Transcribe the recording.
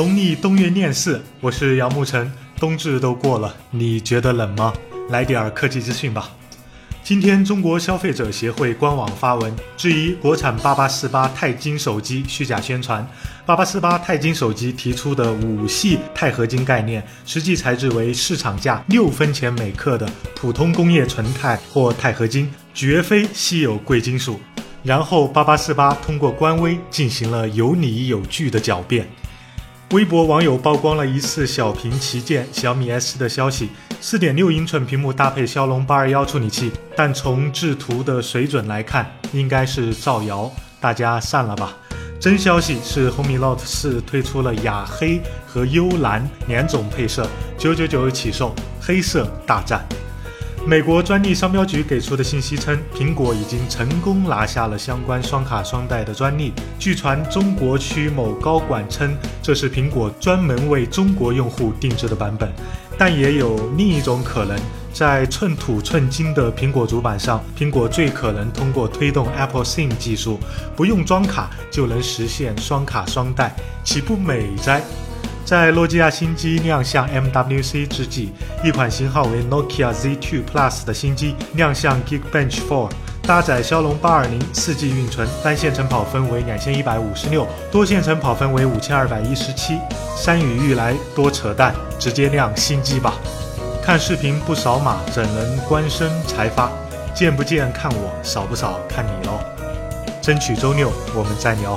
农历冬月廿四，我是杨沐晨。冬至都过了，你觉得冷吗？来点科技资讯吧。今天，中国消费者协会官网发文质疑国产八八四八钛金手机虚假宣传。八八四八钛金手机提出的五系钛合金概念，实际材质为市场价六分钱每克的普通工业纯钛或钛合金，绝非稀有贵金属。然后，八八四八通过官微进行了有理有据的狡辩。微博网友曝光了一次小屏旗舰小米 S 的消息，四点六英寸屏幕搭配骁龙八二幺处理器，但从制图的水准来看，应该是造谣，大家散了吧。真消息是红米 Note 四推出了雅黑和幽蓝两种配色，九九九起售，黑色大战。美国专利商标局给出的信息称，苹果已经成功拿下了相关双卡双待的专利。据传，中国区某高管称，这是苹果专门为中国用户定制的版本。但也有另一种可能，在寸土寸金的苹果主板上，苹果最可能通过推动 Apple SIM 技术，不用装卡就能实现双卡双待，岂不美哉？在诺基亚新机亮相 MWC 之际，一款型号为 Nokia Z2 Plus 的新机亮相 Geekbench 4，搭载骁龙八二零四 G 运存，单线程跑分为两千一百五十六，多线程跑分为五千二百一十七。山雨欲来多扯淡，直接亮新机吧！看视频不扫码怎能官升才发？见不见看我，扫不扫看你喽！争取周六我们再聊。